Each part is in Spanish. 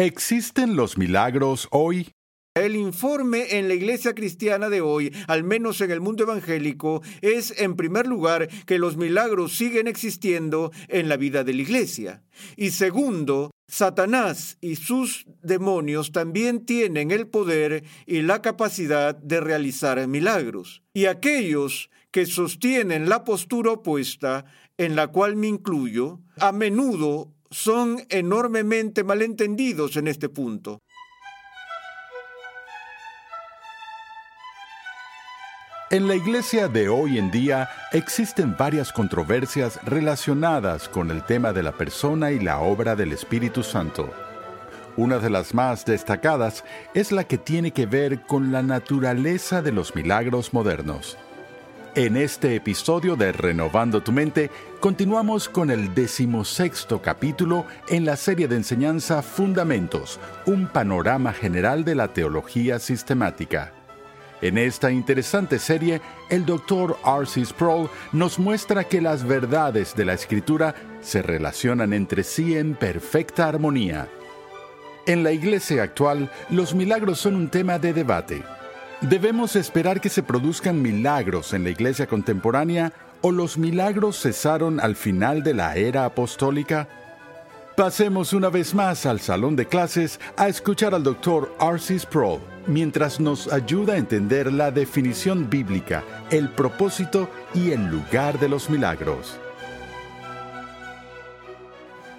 ¿Existen los milagros hoy? El informe en la iglesia cristiana de hoy, al menos en el mundo evangélico, es en primer lugar que los milagros siguen existiendo en la vida de la iglesia. Y segundo, Satanás y sus demonios también tienen el poder y la capacidad de realizar milagros. Y aquellos que sostienen la postura opuesta, en la cual me incluyo, a menudo son enormemente malentendidos en este punto. En la iglesia de hoy en día existen varias controversias relacionadas con el tema de la persona y la obra del Espíritu Santo. Una de las más destacadas es la que tiene que ver con la naturaleza de los milagros modernos. En este episodio de Renovando tu Mente, continuamos con el decimosexto capítulo en la serie de enseñanza Fundamentos, un panorama general de la teología sistemática. En esta interesante serie, el Dr. R.C. Sproul nos muestra que las verdades de la Escritura se relacionan entre sí en perfecta armonía. En la iglesia actual, los milagros son un tema de debate. ¿Debemos esperar que se produzcan milagros en la iglesia contemporánea o los milagros cesaron al final de la era apostólica? Pasemos una vez más al salón de clases a escuchar al Dr. R.C. Sproul mientras nos ayuda a entender la definición bíblica, el propósito y el lugar de los milagros.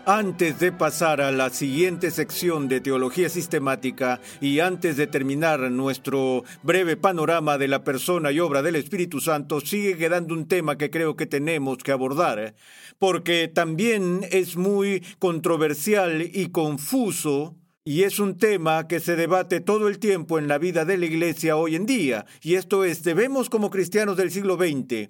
Antes de pasar a la siguiente sección de teología sistemática y antes de terminar nuestro breve panorama de la persona y obra del Espíritu Santo, sigue quedando un tema que creo que tenemos que abordar, porque también es muy controversial y confuso y es un tema que se debate todo el tiempo en la vida de la Iglesia hoy en día, y esto es, debemos como cristianos del siglo XX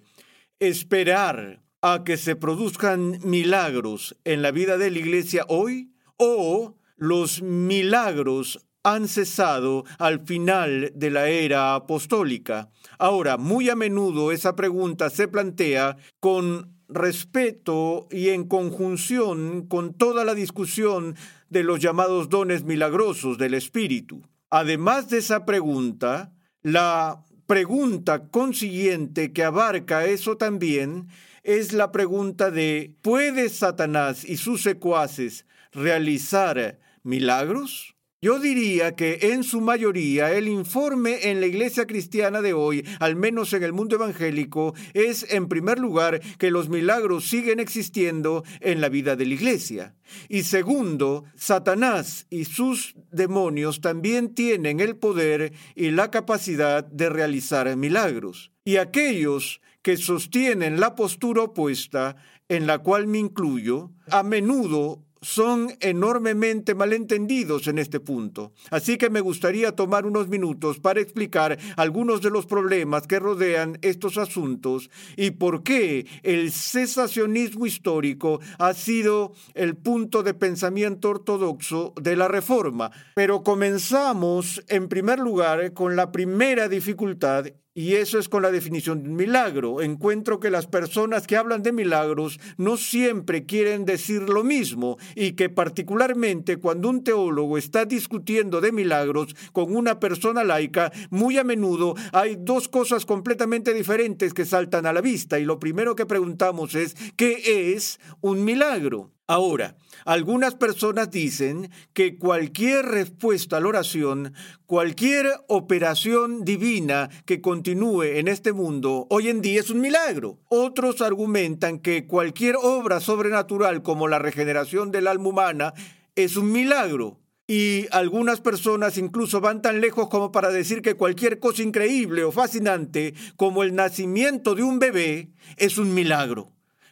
esperar a que se produzcan milagros en la vida de la iglesia hoy o los milagros han cesado al final de la era apostólica. Ahora, muy a menudo esa pregunta se plantea con respeto y en conjunción con toda la discusión de los llamados dones milagrosos del Espíritu. Además de esa pregunta, la pregunta consiguiente que abarca eso también es la pregunta de ¿puede Satanás y sus secuaces realizar milagros? Yo diría que en su mayoría el informe en la iglesia cristiana de hoy, al menos en el mundo evangélico, es en primer lugar que los milagros siguen existiendo en la vida de la iglesia. Y segundo, Satanás y sus demonios también tienen el poder y la capacidad de realizar milagros. Y aquellos que sostienen la postura opuesta, en la cual me incluyo, a menudo son enormemente malentendidos en este punto. Así que me gustaría tomar unos minutos para explicar algunos de los problemas que rodean estos asuntos y por qué el cesacionismo histórico ha sido el punto de pensamiento ortodoxo de la Reforma. Pero comenzamos en primer lugar con la primera dificultad y eso es con la definición de un milagro. Encuentro que las personas que hablan de milagros no siempre quieren decir lo mismo y que particularmente cuando un teólogo está discutiendo de milagros con una persona laica, muy a menudo hay dos cosas completamente diferentes que saltan a la vista y lo primero que preguntamos es ¿qué es un milagro? Ahora, algunas personas dicen que cualquier respuesta a la oración, cualquier operación divina que continúe en este mundo, hoy en día es un milagro. Otros argumentan que cualquier obra sobrenatural como la regeneración del alma humana es un milagro. Y algunas personas incluso van tan lejos como para decir que cualquier cosa increíble o fascinante como el nacimiento de un bebé es un milagro.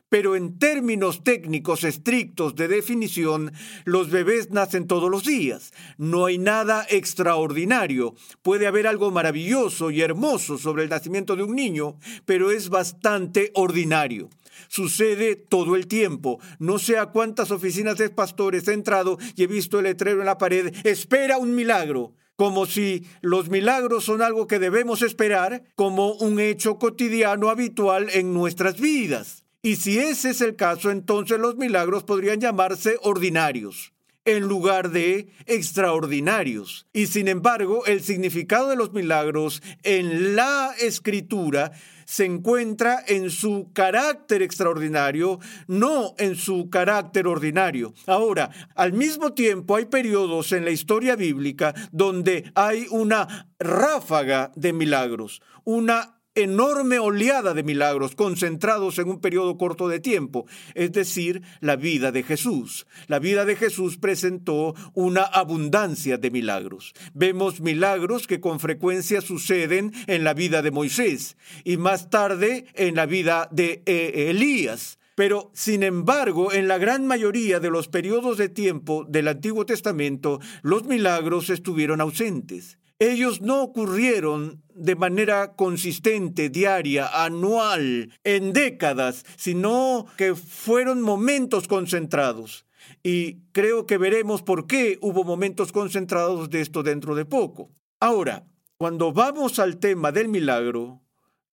Pero en términos técnicos estrictos de definición, los bebés nacen todos los días. No hay nada extraordinario. Puede haber algo maravilloso y hermoso sobre el nacimiento de un niño, pero es bastante ordinario. Sucede todo el tiempo. No sé a cuántas oficinas de pastores he entrado y he visto el letrero en la pared, espera un milagro como si los milagros son algo que debemos esperar como un hecho cotidiano habitual en nuestras vidas. Y si ese es el caso, entonces los milagros podrían llamarse ordinarios en lugar de extraordinarios. Y sin embargo, el significado de los milagros en la escritura se encuentra en su carácter extraordinario, no en su carácter ordinario. Ahora, al mismo tiempo hay periodos en la historia bíblica donde hay una ráfaga de milagros, una enorme oleada de milagros concentrados en un periodo corto de tiempo, es decir, la vida de Jesús. La vida de Jesús presentó una abundancia de milagros. Vemos milagros que con frecuencia suceden en la vida de Moisés y más tarde en la vida de eh, Elías. Pero, sin embargo, en la gran mayoría de los periodos de tiempo del Antiguo Testamento, los milagros estuvieron ausentes. Ellos no ocurrieron de manera consistente, diaria, anual, en décadas, sino que fueron momentos concentrados. Y creo que veremos por qué hubo momentos concentrados de esto dentro de poco. Ahora, cuando vamos al tema del milagro,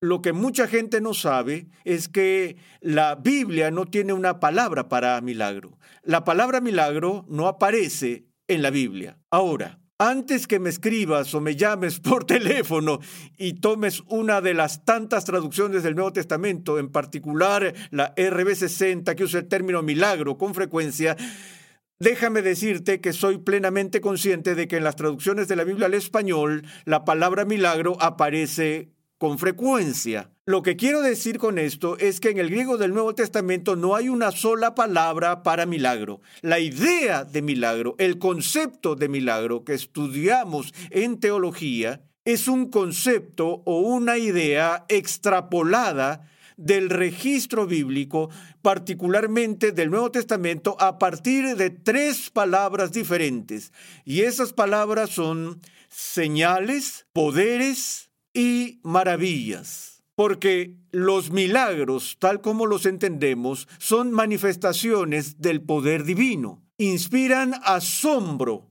lo que mucha gente no sabe es que la Biblia no tiene una palabra para milagro. La palabra milagro no aparece en la Biblia. Ahora, antes que me escribas o me llames por teléfono y tomes una de las tantas traducciones del Nuevo Testamento, en particular la RB60 que usa el término milagro con frecuencia, Déjame decirte que soy plenamente consciente de que en las traducciones de la Biblia al español la palabra milagro aparece con frecuencia. Lo que quiero decir con esto es que en el griego del Nuevo Testamento no hay una sola palabra para milagro. La idea de milagro, el concepto de milagro que estudiamos en teología, es un concepto o una idea extrapolada del registro bíblico, particularmente del Nuevo Testamento, a partir de tres palabras diferentes. Y esas palabras son señales, poderes y maravillas, porque los milagros, tal como los entendemos, son manifestaciones del poder divino, inspiran asombro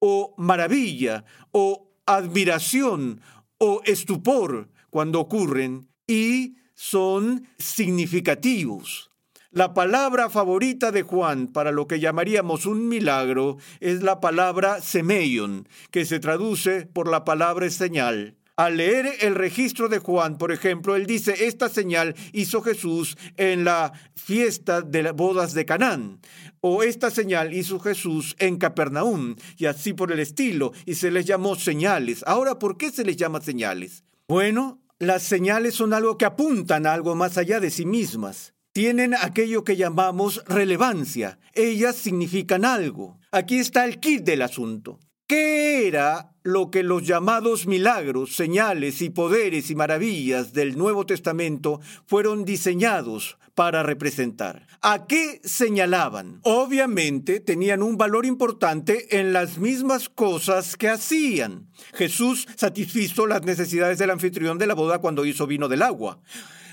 o maravilla o admiración o estupor cuando ocurren y son significativos. La palabra favorita de Juan para lo que llamaríamos un milagro es la palabra semeion, que se traduce por la palabra señal. Al leer el registro de Juan, por ejemplo, él dice, esta señal hizo Jesús en la fiesta de las bodas de Canaán, o esta señal hizo Jesús en Capernaum, y así por el estilo, y se les llamó señales. Ahora, ¿por qué se les llama señales? Bueno, las señales son algo que apuntan a algo más allá de sí mismas tienen aquello que llamamos relevancia. Ellas significan algo. Aquí está el kit del asunto. ¿Qué era lo que los llamados milagros, señales y poderes y maravillas del Nuevo Testamento fueron diseñados para representar? ¿A qué señalaban? Obviamente tenían un valor importante en las mismas cosas que hacían. Jesús satisfizo las necesidades del anfitrión de la boda cuando hizo vino del agua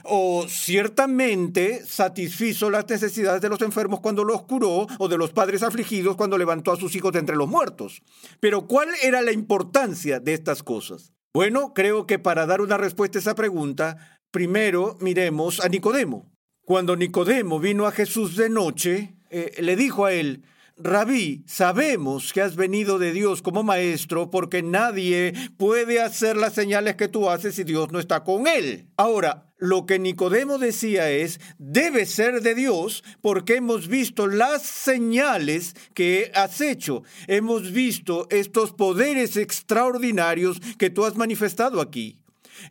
o ciertamente satisfizo las necesidades de los enfermos cuando los curó, o de los padres afligidos cuando levantó a sus hijos de entre los muertos. Pero ¿cuál era la importancia de estas cosas? Bueno, creo que para dar una respuesta a esa pregunta, primero miremos a Nicodemo. Cuando Nicodemo vino a Jesús de noche, eh, le dijo a él, Rabí, sabemos que has venido de Dios como maestro porque nadie puede hacer las señales que tú haces si Dios no está con él. Ahora, lo que Nicodemo decía es, debe ser de Dios porque hemos visto las señales que has hecho. Hemos visto estos poderes extraordinarios que tú has manifestado aquí.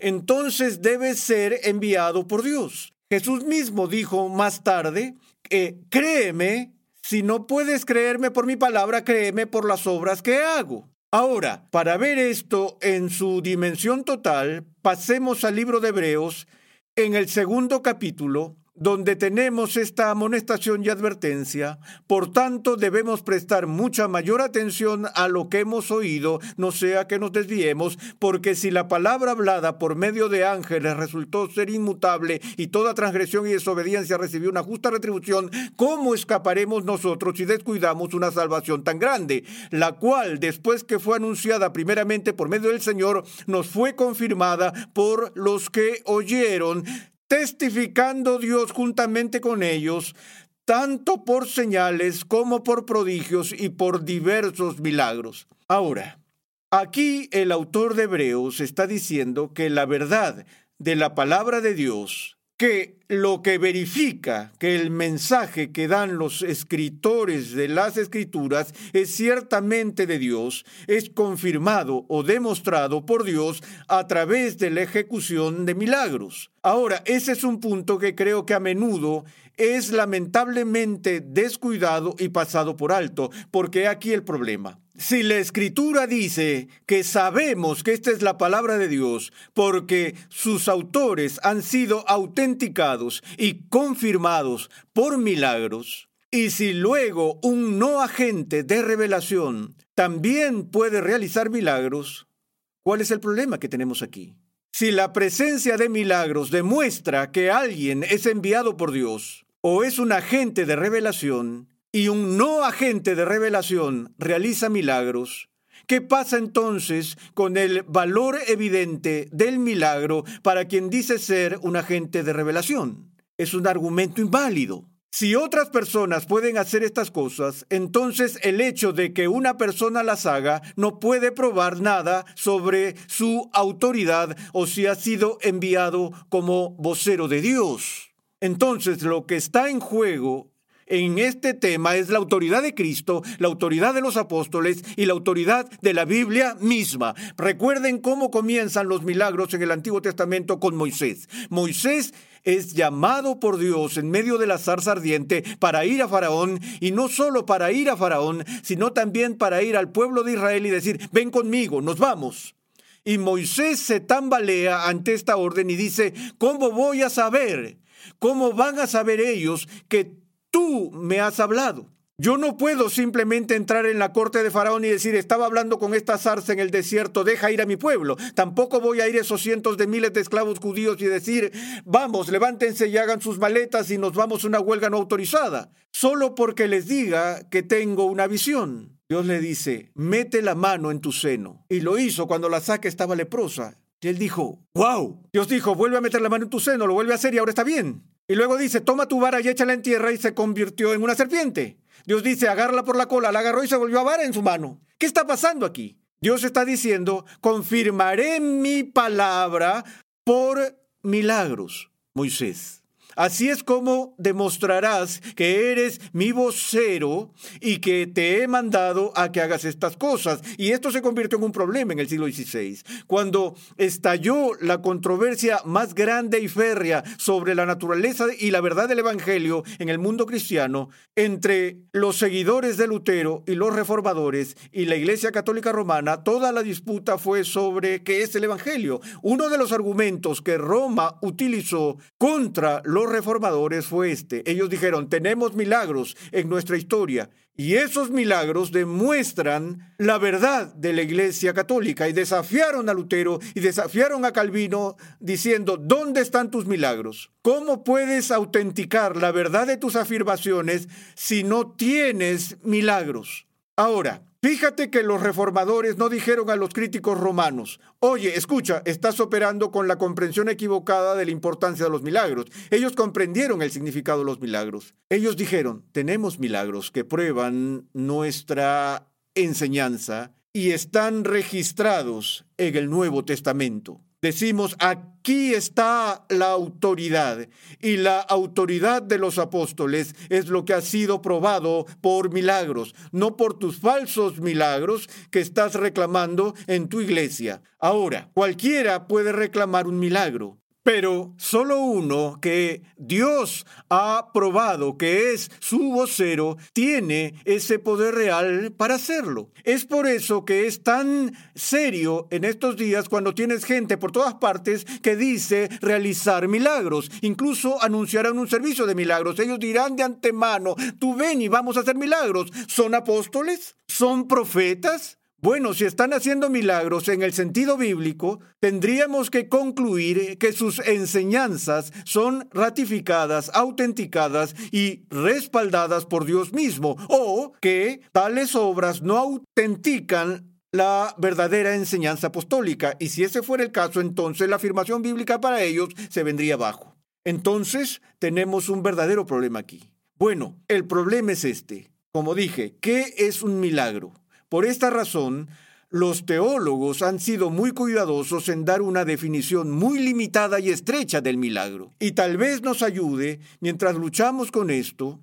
Entonces debe ser enviado por Dios. Jesús mismo dijo más tarde, créeme si no puedes creerme por mi palabra, créeme por las obras que hago. Ahora, para ver esto en su dimensión total, pasemos al libro de Hebreos en el segundo capítulo, donde tenemos esta amonestación y advertencia, por tanto debemos prestar mucha mayor atención a lo que hemos oído, no sea que nos desviemos, porque si la palabra hablada por medio de ángeles resultó ser inmutable y toda transgresión y desobediencia recibió una justa retribución, ¿cómo escaparemos nosotros si descuidamos una salvación tan grande, la cual después que fue anunciada primeramente por medio del Señor, nos fue confirmada por los que oyeron? Testificando Dios juntamente con ellos, tanto por señales como por prodigios y por diversos milagros. Ahora, aquí el autor de Hebreos está diciendo que la verdad de la palabra de Dios que lo que verifica que el mensaje que dan los escritores de las escrituras es ciertamente de Dios, es confirmado o demostrado por Dios a través de la ejecución de milagros. Ahora, ese es un punto que creo que a menudo es lamentablemente descuidado y pasado por alto, porque aquí el problema. Si la escritura dice que sabemos que esta es la palabra de Dios porque sus autores han sido autenticados y confirmados por milagros, y si luego un no agente de revelación también puede realizar milagros, ¿cuál es el problema que tenemos aquí? Si la presencia de milagros demuestra que alguien es enviado por Dios o es un agente de revelación, y un no agente de revelación realiza milagros, ¿qué pasa entonces con el valor evidente del milagro para quien dice ser un agente de revelación? Es un argumento inválido. Si otras personas pueden hacer estas cosas, entonces el hecho de que una persona las haga no puede probar nada sobre su autoridad o si ha sido enviado como vocero de Dios. Entonces lo que está en juego en este tema es la autoridad de Cristo, la autoridad de los apóstoles y la autoridad de la Biblia misma. Recuerden cómo comienzan los milagros en el Antiguo Testamento con Moisés. Moisés es llamado por Dios en medio de la zarza ardiente para ir a Faraón y no solo para ir a Faraón, sino también para ir al pueblo de Israel y decir, ven conmigo, nos vamos. Y Moisés se tambalea ante esta orden y dice, ¿cómo voy a saber? ¿Cómo van a saber ellos que tú me has hablado. Yo no puedo simplemente entrar en la corte de Faraón y decir, estaba hablando con esta zarza en el desierto, deja ir a mi pueblo. Tampoco voy a ir a esos cientos de miles de esclavos judíos y decir, vamos, levántense y hagan sus maletas y nos vamos a una huelga no autorizada. Solo porque les diga que tengo una visión. Dios le dice, mete la mano en tu seno. Y lo hizo cuando la saca estaba leprosa. Y él dijo, wow. Dios dijo, vuelve a meter la mano en tu seno, lo vuelve a hacer y ahora está bien. Y luego dice, toma tu vara y échala en tierra y se convirtió en una serpiente. Dios dice, agárrala por la cola, la agarró y se volvió a vara en su mano. ¿Qué está pasando aquí? Dios está diciendo, confirmaré mi palabra por milagros, Moisés. Así es como demostrarás que eres mi vocero y que te he mandado a que hagas estas cosas. Y esto se convirtió en un problema en el siglo XVI, cuando estalló la controversia más grande y férrea sobre la naturaleza y la verdad del Evangelio en el mundo cristiano entre los seguidores de Lutero y los reformadores y la Iglesia Católica Romana. Toda la disputa fue sobre qué es el Evangelio. Uno de los argumentos que Roma utilizó contra los reformadores fue este. Ellos dijeron, tenemos milagros en nuestra historia y esos milagros demuestran la verdad de la Iglesia Católica y desafiaron a Lutero y desafiaron a Calvino diciendo, ¿dónde están tus milagros? ¿Cómo puedes autenticar la verdad de tus afirmaciones si no tienes milagros? Ahora, Fíjate que los reformadores no dijeron a los críticos romanos, oye, escucha, estás operando con la comprensión equivocada de la importancia de los milagros. Ellos comprendieron el significado de los milagros. Ellos dijeron, tenemos milagros que prueban nuestra enseñanza y están registrados en el Nuevo Testamento. Decimos, aquí está la autoridad y la autoridad de los apóstoles es lo que ha sido probado por milagros, no por tus falsos milagros que estás reclamando en tu iglesia. Ahora, cualquiera puede reclamar un milagro, pero solo uno que Dios ha probado que es su vocero tiene ese poder real para hacerlo. Es por eso que es tan serio en estos días cuando tienes gente por todas partes que dice realizar milagros. Incluso anunciarán un servicio de milagros. Ellos dirán de antemano, tú ven y vamos a hacer milagros. ¿Son apóstoles? ¿Son profetas? Bueno, si están haciendo milagros en el sentido bíblico, tendríamos que concluir que sus enseñanzas son ratificadas, autenticadas y respaldadas por Dios mismo, o que tales obras no autentican la verdadera enseñanza apostólica. Y si ese fuera el caso, entonces la afirmación bíblica para ellos se vendría abajo. Entonces, tenemos un verdadero problema aquí. Bueno, el problema es este. Como dije, ¿qué es un milagro? Por esta razón, los teólogos han sido muy cuidadosos en dar una definición muy limitada y estrecha del milagro. Y tal vez nos ayude, mientras luchamos con esto,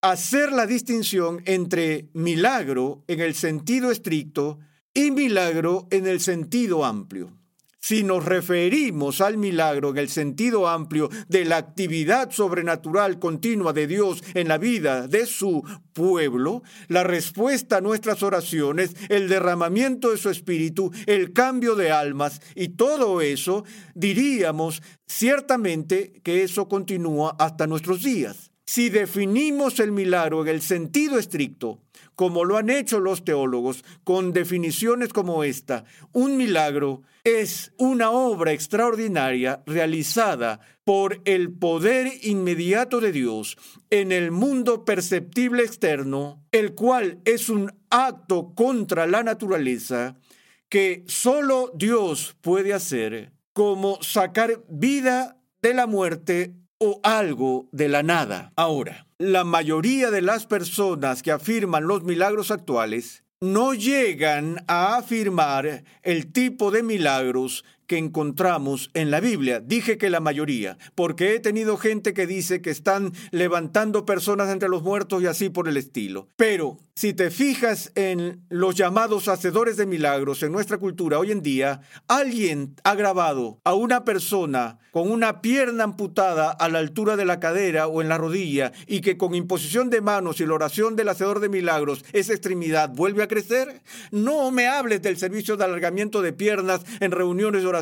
hacer la distinción entre milagro en el sentido estricto y milagro en el sentido amplio. Si nos referimos al milagro en el sentido amplio de la actividad sobrenatural continua de Dios en la vida de su pueblo, la respuesta a nuestras oraciones, el derramamiento de su espíritu, el cambio de almas y todo eso, diríamos ciertamente que eso continúa hasta nuestros días. Si definimos el milagro en el sentido estricto, como lo han hecho los teólogos, con definiciones como esta, un milagro es una obra extraordinaria realizada por el poder inmediato de Dios en el mundo perceptible externo, el cual es un acto contra la naturaleza que solo Dios puede hacer, como sacar vida de la muerte o algo de la nada. Ahora, la mayoría de las personas que afirman los milagros actuales no llegan a afirmar el tipo de milagros que encontramos en la Biblia. Dije que la mayoría, porque he tenido gente que dice que están levantando personas entre los muertos y así por el estilo. Pero si te fijas en los llamados hacedores de milagros en nuestra cultura hoy en día, alguien ha grabado a una persona con una pierna amputada a la altura de la cadera o en la rodilla y que con imposición de manos y la oración del hacedor de milagros esa extremidad vuelve a crecer. No me hables del servicio de alargamiento de piernas en reuniones de oración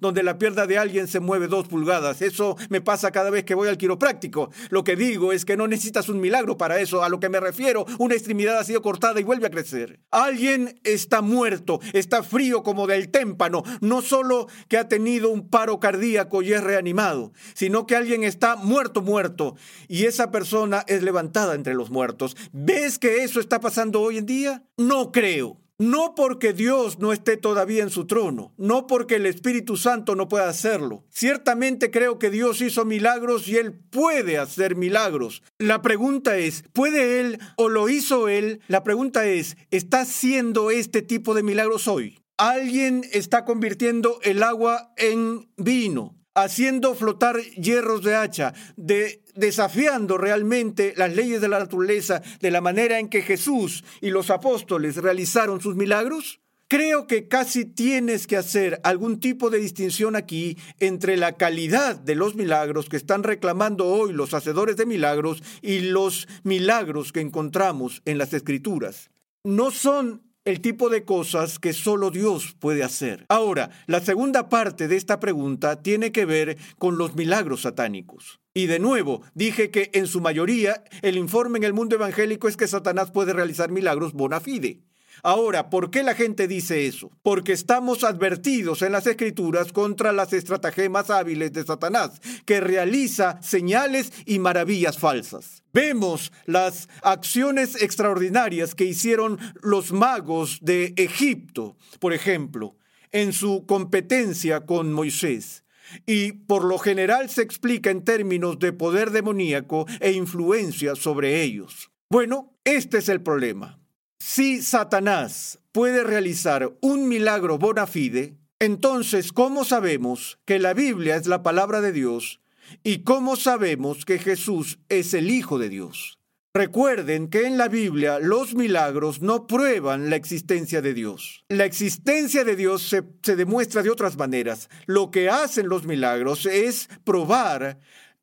donde la pierna de alguien se mueve dos pulgadas. Eso me pasa cada vez que voy al quiropráctico. Lo que digo es que no necesitas un milagro para eso. A lo que me refiero, una extremidad ha sido cortada y vuelve a crecer. Alguien está muerto, está frío como del témpano. No solo que ha tenido un paro cardíaco y es reanimado, sino que alguien está muerto, muerto. Y esa persona es levantada entre los muertos. ¿Ves que eso está pasando hoy en día? No creo. No porque Dios no esté todavía en su trono, no porque el Espíritu Santo no pueda hacerlo. Ciertamente creo que Dios hizo milagros y Él puede hacer milagros. La pregunta es, ¿puede Él o lo hizo Él? La pregunta es, ¿está haciendo este tipo de milagros hoy? Alguien está convirtiendo el agua en vino haciendo flotar hierros de hacha, de, desafiando realmente las leyes de la naturaleza de la manera en que Jesús y los apóstoles realizaron sus milagros? Creo que casi tienes que hacer algún tipo de distinción aquí entre la calidad de los milagros que están reclamando hoy los hacedores de milagros y los milagros que encontramos en las escrituras. No son el tipo de cosas que solo Dios puede hacer. Ahora, la segunda parte de esta pregunta tiene que ver con los milagros satánicos. Y de nuevo, dije que en su mayoría el informe en el mundo evangélico es que Satanás puede realizar milagros bona fide. Ahora, ¿por qué la gente dice eso? Porque estamos advertidos en las escrituras contra las estratagemas hábiles de Satanás, que realiza señales y maravillas falsas. Vemos las acciones extraordinarias que hicieron los magos de Egipto, por ejemplo, en su competencia con Moisés y por lo general se explica en términos de poder demoníaco e influencia sobre ellos. Bueno, este es el problema. Si Satanás puede realizar un milagro bona fide, entonces, ¿cómo sabemos que la Biblia es la palabra de Dios? ¿Y cómo sabemos que Jesús es el Hijo de Dios? Recuerden que en la Biblia los milagros no prueban la existencia de Dios. La existencia de Dios se, se, demuestra de otras maneras. Lo que hacen los milagros es probar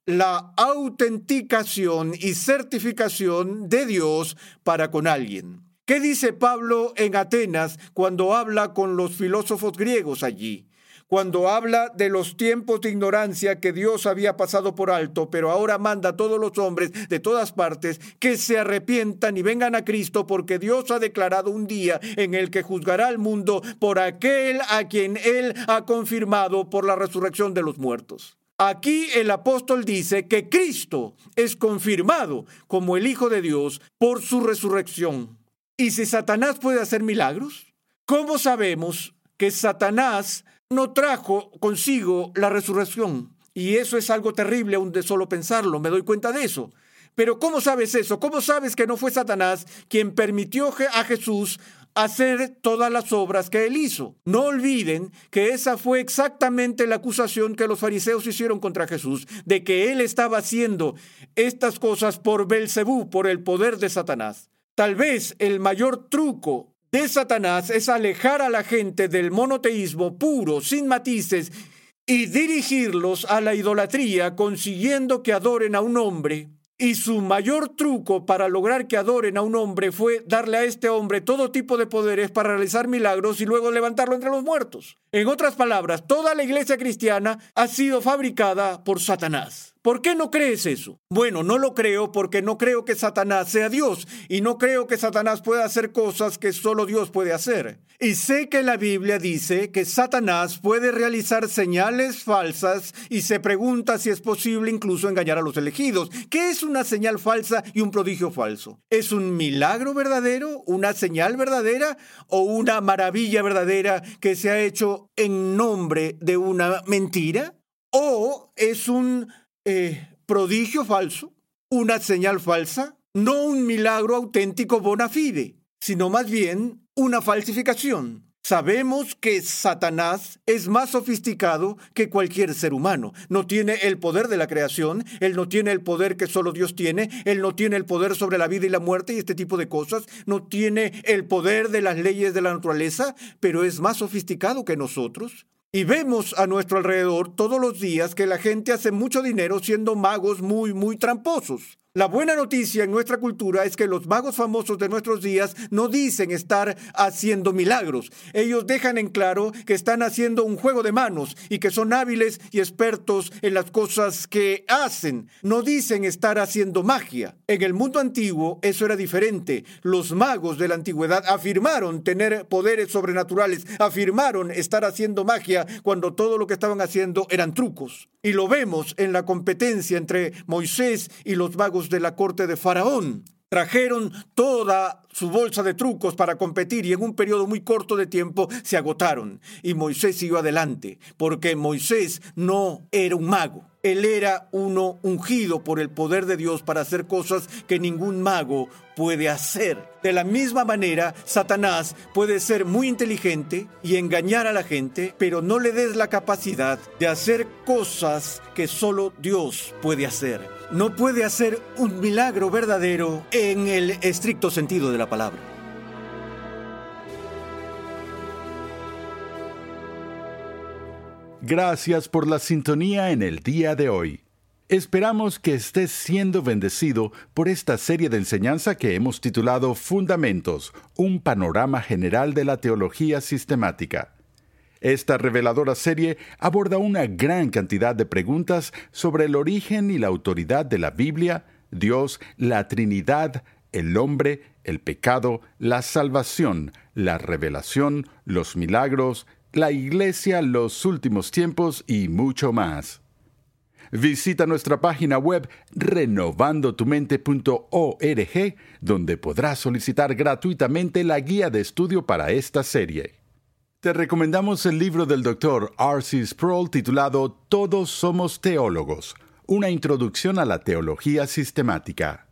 la autenticación y certificación de Dios para con alguien. ¿Qué dice Pablo en Atenas cuando habla con los filósofos griegos allí? Cuando habla de los tiempos de ignorancia que Dios había pasado por alto, pero ahora manda a todos los hombres de todas partes que se arrepientan y vengan a Cristo, porque Dios ha declarado un día en el que juzgará al mundo por aquel a quien Él ha confirmado por la resurrección de los muertos. Aquí el apóstol dice que Cristo es confirmado como el Hijo de Dios por su resurrección. ¿Y si Satanás puede hacer milagros? ¿Cómo sabemos que Satanás no trajo consigo la resurrección. Y eso es algo terrible aún de solo pensarlo, me doy cuenta de eso. Pero ¿cómo sabes eso? ¿Cómo sabes que no fue Satanás quien permitió a Jesús hacer todas las obras que él hizo? No olviden que esa fue exactamente la acusación que los fariseos hicieron contra Jesús, de que él estaba haciendo estas cosas por Belcebú, por el poder de Satanás. Tal vez el mayor truco de Satanás es alejar a la gente del monoteísmo puro, sin matices, y dirigirlos a la idolatría, consiguiendo que adoren a un hombre. Y su mayor truco para lograr que adoren a un hombre fue darle a este hombre todo tipo de poderes para realizar milagros y luego levantarlo entre los muertos. En otras palabras, toda la iglesia cristiana ha sido fabricada por Satanás. ¿Por qué no crees eso? Bueno, no lo creo porque no creo que Satanás sea Dios y no creo que Satanás pueda hacer cosas que solo Dios puede hacer. Y sé que la Biblia dice que Satanás puede realizar señales falsas y se pregunta si es posible incluso engañar a los elegidos. ¿Qué es una señal falsa y un prodigio falso? ¿Es un milagro verdadero, una señal verdadera o una maravilla verdadera que se ha hecho en nombre de una mentira? ¿O es un eh, prodigio falso, una señal falsa, no un milagro auténtico bona fide, sino más bien una falsificación. Sabemos que Satanás es más sofisticado que cualquier ser humano. No tiene el poder de la creación, él no tiene el poder que solo Dios tiene, él no tiene el poder sobre la vida y la muerte y este tipo de cosas, no tiene el poder de las leyes de la naturaleza, pero es más sofisticado que nosotros. Y vemos a nuestro alrededor todos los días que la gente hace mucho dinero siendo magos muy, muy tramposos. La buena noticia en nuestra cultura es que los magos famosos de nuestros días no dicen estar haciendo milagros. Ellos dejan en claro que están haciendo un juego de manos y que son hábiles y expertos en las cosas que hacen. No dicen estar haciendo magia. En el mundo antiguo eso era diferente. Los magos de la antigüedad afirmaron tener poderes sobrenaturales, afirmaron estar haciendo magia cuando todo lo que estaban haciendo eran trucos. Y lo vemos en la competencia entre Moisés y los magos de la corte de Faraón. Trajeron toda su bolsa de trucos para competir y en un periodo muy corto de tiempo se agotaron. Y Moisés siguió adelante, porque Moisés no era un mago. Él era uno ungido por el poder de Dios para hacer cosas que ningún mago puede hacer. De la misma manera, Satanás puede ser muy inteligente y engañar a la gente, pero no le des la capacidad de hacer cosas que solo Dios puede hacer. No puede hacer un milagro verdadero en el estricto sentido de la palabra. Gracias por la sintonía en el día de hoy. Esperamos que estés siendo bendecido por esta serie de enseñanza que hemos titulado Fundamentos, un panorama general de la teología sistemática. Esta reveladora serie aborda una gran cantidad de preguntas sobre el origen y la autoridad de la Biblia, Dios, la Trinidad, el hombre, el pecado, la salvación, la revelación, los milagros, la iglesia, los últimos tiempos y mucho más. Visita nuestra página web renovandotumente.org, donde podrás solicitar gratuitamente la guía de estudio para esta serie. Te recomendamos el libro del Dr. R.C. Sproul titulado Todos somos teólogos, una introducción a la teología sistemática.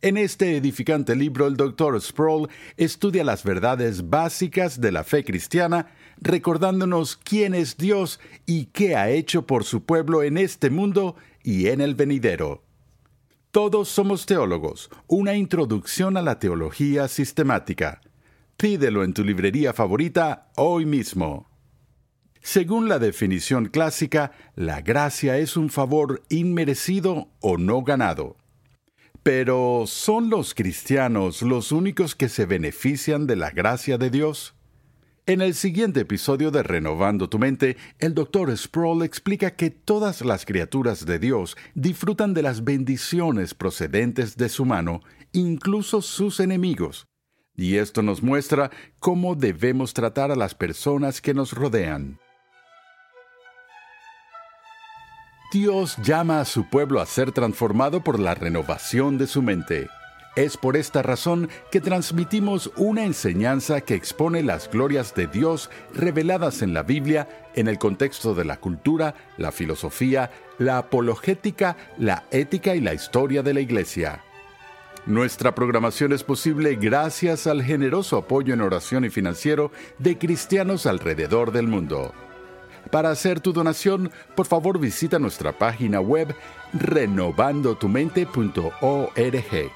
En este edificante libro, el Dr. Sproul estudia las verdades básicas de la fe cristiana, recordándonos quién es Dios y qué ha hecho por su pueblo en este mundo y en el venidero. Todos somos teólogos, una introducción a la teología sistemática. Pídelo en tu librería favorita hoy mismo. Según la definición clásica, la gracia es un favor inmerecido o no ganado. Pero ¿son los cristianos los únicos que se benefician de la gracia de Dios? En el siguiente episodio de Renovando tu mente, el Dr. Sproul explica que todas las criaturas de Dios disfrutan de las bendiciones procedentes de su mano, incluso sus enemigos. Y esto nos muestra cómo debemos tratar a las personas que nos rodean. Dios llama a su pueblo a ser transformado por la renovación de su mente. Es por esta razón que transmitimos una enseñanza que expone las glorias de Dios reveladas en la Biblia en el contexto de la cultura, la filosofía, la apologética, la ética y la historia de la Iglesia. Nuestra programación es posible gracias al generoso apoyo en oración y financiero de cristianos alrededor del mundo. Para hacer tu donación, por favor visita nuestra página web renovandotumente.org.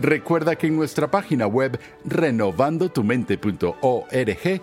Recuerda que en nuestra página web renovandotumente.org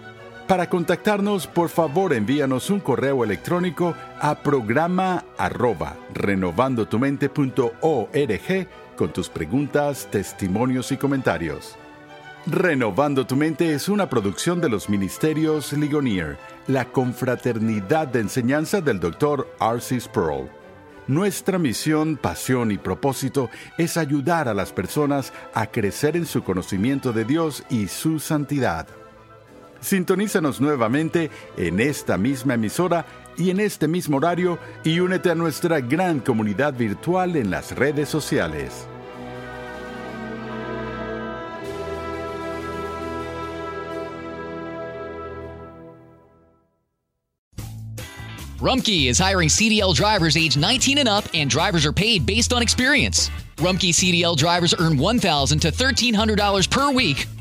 Para contactarnos, por favor envíanos un correo electrónico a programa arroba renovandotumente.org con tus preguntas, testimonios y comentarios. Renovando tu mente es una producción de los ministerios Ligonier, la confraternidad de enseñanza del Dr. R.C. Sproul. Nuestra misión, pasión y propósito es ayudar a las personas a crecer en su conocimiento de Dios y su santidad. Sintonízanos nuevamente en esta misma emisora y en este mismo horario y únete a nuestra gran comunidad virtual en las redes sociales. Rumkey is hiring CDL drivers age 19 and up, and drivers are paid based on experience. Rumkey CDL drivers earn $1,000 to $1,300 per week